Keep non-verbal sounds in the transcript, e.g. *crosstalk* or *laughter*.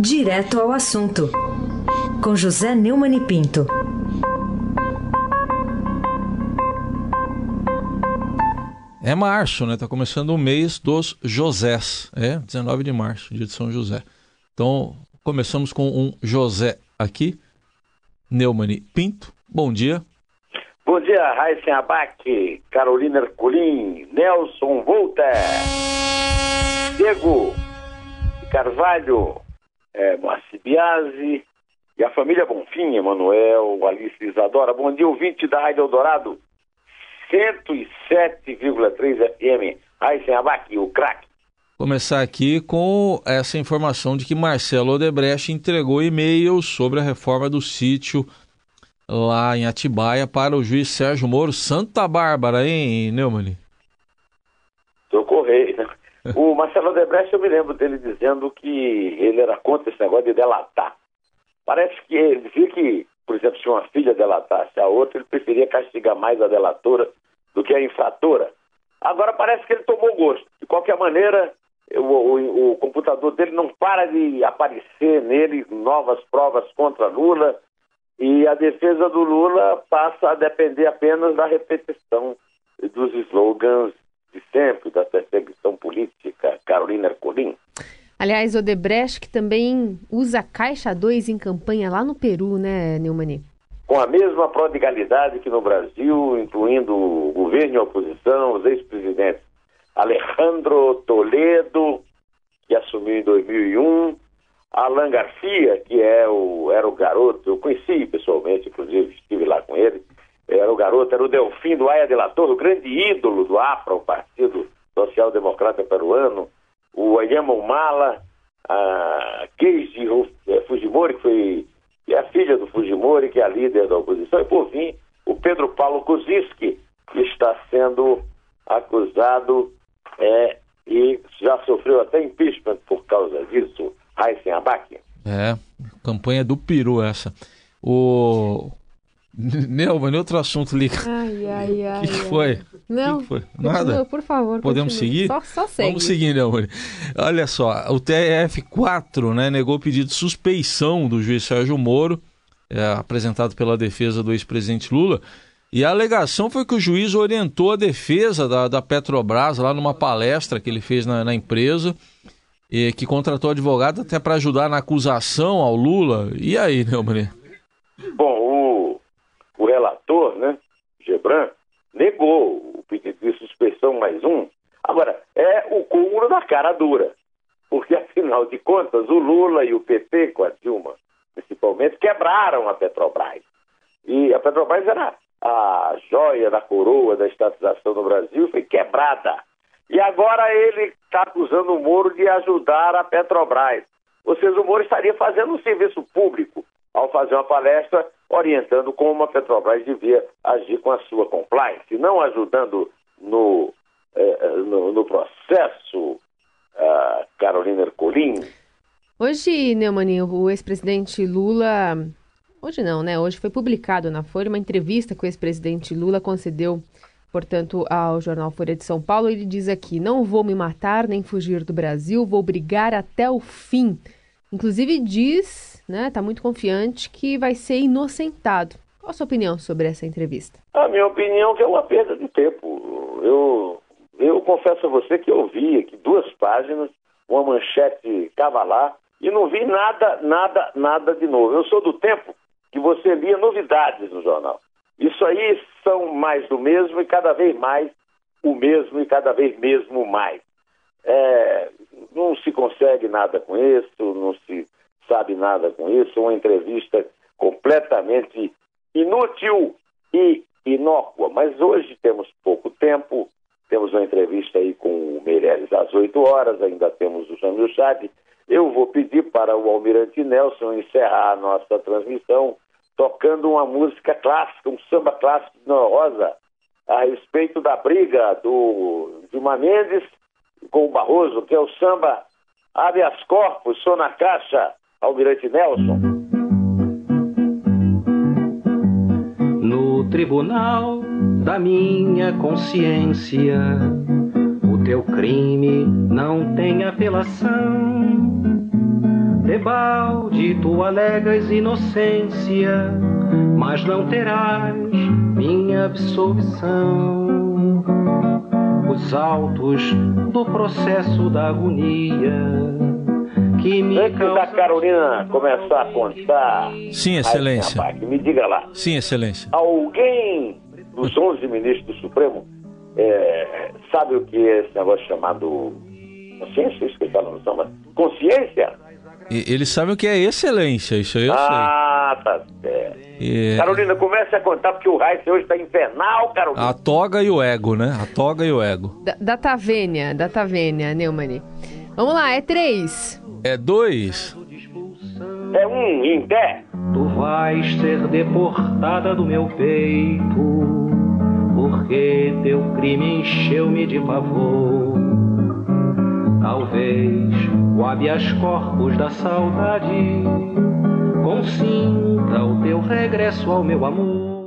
Direto ao assunto, com José Neumann e Pinto. É março, né? Tá começando o mês dos Josés. É, 19 de março, dia de São José. Então, começamos com um José aqui, Neumann e Pinto. Bom dia. Bom dia, Raíssen Abac, Carolina Herculin, Nelson Volter, Diego Carvalho, é, Moacir Biasi e a família Bonfim, Emanuel, Alice Isadora. Bom dia, ouvinte da Rádio Eldorado, 107,3 FM. Raíssen Abac, o craque. Começar aqui com essa informação de que Marcelo Odebrecht entregou e-mails sobre a reforma do sítio lá em Atibaia para o juiz Sérgio Moro. Santa Bárbara, hein, Neumann? Socorrei, né? O Marcelo Odebrecht, eu me lembro dele dizendo que ele era contra esse negócio de delatar. Parece que ele dizia que, por exemplo, se uma filha delatasse a outra, ele preferia castigar mais a delatora do que a infratora. Agora parece que ele tomou gosto. De qualquer maneira, o, o, o computador dele não para de aparecer nele novas provas contra Lula e a defesa do Lula passa a depender apenas da repetição dos slogans de sempre, da perseguição política, Carolina Ercolim. Aliás, Odebrecht que também usa Caixa 2 em campanha lá no Peru, né, Neumani? Com a mesma prodigalidade que no Brasil, incluindo o governo e a oposição, os ex-presidentes Alejandro Toledo, que assumiu em 2001, Alan Garcia, que é o, era o garoto, eu conheci pessoalmente, inclusive estive lá com ele, era o garoto, era o Delfim do Aya de la Torre, o grande ídolo do APRA, o Partido Social Democrata Peruano, o Ayama Humala, a Keiji é, Fujimori, que foi que é a filha do Fujimori, que é a líder da oposição, e por fim, o Pedro Paulo Kuczynski, que está sendo acusado é, e já sofreu até impeachment por causa disso, Raíssen Abac. É, campanha do Peru essa. O *laughs* Neumann, outro assunto ali. Ai, ai, ai. O que, que foi? Não, que, que foi? Continua, Nada? por favor. Podemos continue. seguir? Só, só segue. Vamos seguir, Neumann. Olha só, o TRF4 né, negou o pedido de suspeição do juiz Sérgio Moro, é, apresentado pela defesa do ex-presidente Lula. E a alegação foi que o juiz orientou a defesa da, da Petrobras lá numa palestra que ele fez na, na empresa, e que contratou advogado até para ajudar na acusação ao Lula. E aí, Neumann? Bom, o, o relator, né, Negou o pedido de suspeição mais um. Agora, é o cúmulo da cara dura, porque afinal de contas, o Lula e o PT, com a Dilma, principalmente, quebraram a Petrobras. E a Petrobras era a joia da coroa da estatização no Brasil, foi quebrada. E agora ele está acusando o Moro de ajudar a Petrobras. Ou seja, o Moro estaria fazendo um serviço público ao fazer uma palestra orientando como a Petrobras devia agir com a sua compliance, não ajudando no, eh, no, no, processo uh, Carolina Ercolim. Hoje, Neumann, o ex-presidente Lula. Hoje não, né? Hoje foi publicado na Folha uma entrevista que o ex-presidente Lula concedeu, portanto, ao jornal Folha de São Paulo. Ele diz aqui: Não vou me matar nem fugir do Brasil, vou brigar até o fim. Inclusive diz, né, tá muito confiante que vai ser inocentado. Qual a sua opinião sobre essa entrevista? A minha opinião é que é uma perda de tempo. Eu, eu confesso a você que eu vi aqui duas páginas, uma manchete cavalar, e não vi nada, nada, nada de novo. Eu sou do tempo que você lia novidades no jornal. Isso aí são mais do mesmo e cada vez mais o mesmo e cada vez mesmo mais. É, não se consegue nada com isso, não se sabe nada com isso, uma entrevista completamente inútil e inócua. Mas hoje temos pouco tempo, temos uma entrevista aí com o Meirelles às 8 horas, ainda temos o Jamil Chad. Eu vou pedir para o Almirante Nelson encerrar a nossa transmissão tocando uma música clássica, um samba clássico de Rosa, a respeito da briga do Dilma Mendes com o Barroso, que é o samba habeas corpus, sou na caixa, Almirante Nelson. No tribunal da minha consciência, o teu crime não tem apelação. Debalde tu alegas inocência, mas não terás minha absolvição. Os autos do processo da agonia que me Antes da Carolina começar a contar. Sim, excelência. Ai, me diga lá. Sim, excelência. Alguém dos 11 ministros do Supremo é, sabe o que é esse negócio chamado consciência? Isso que ele fala no samba? Consciência? E, eles sabem o que é excelência, isso aí eu ah, sei. tá certo. E... Carolina, comece a contar, porque o Raíssa hoje está infernal, Carolina. A toga e o ego, né? A toga e o ego. Da, da Tavênia, da Tavênia, Neumann. Vamos lá, é três. É dois. É um em pé. Tu vais ser deportada do meu peito, porque teu crime encheu-me de pavor. Talvez o habeas corpus da saudade consinta o teu regresso ao meu amor.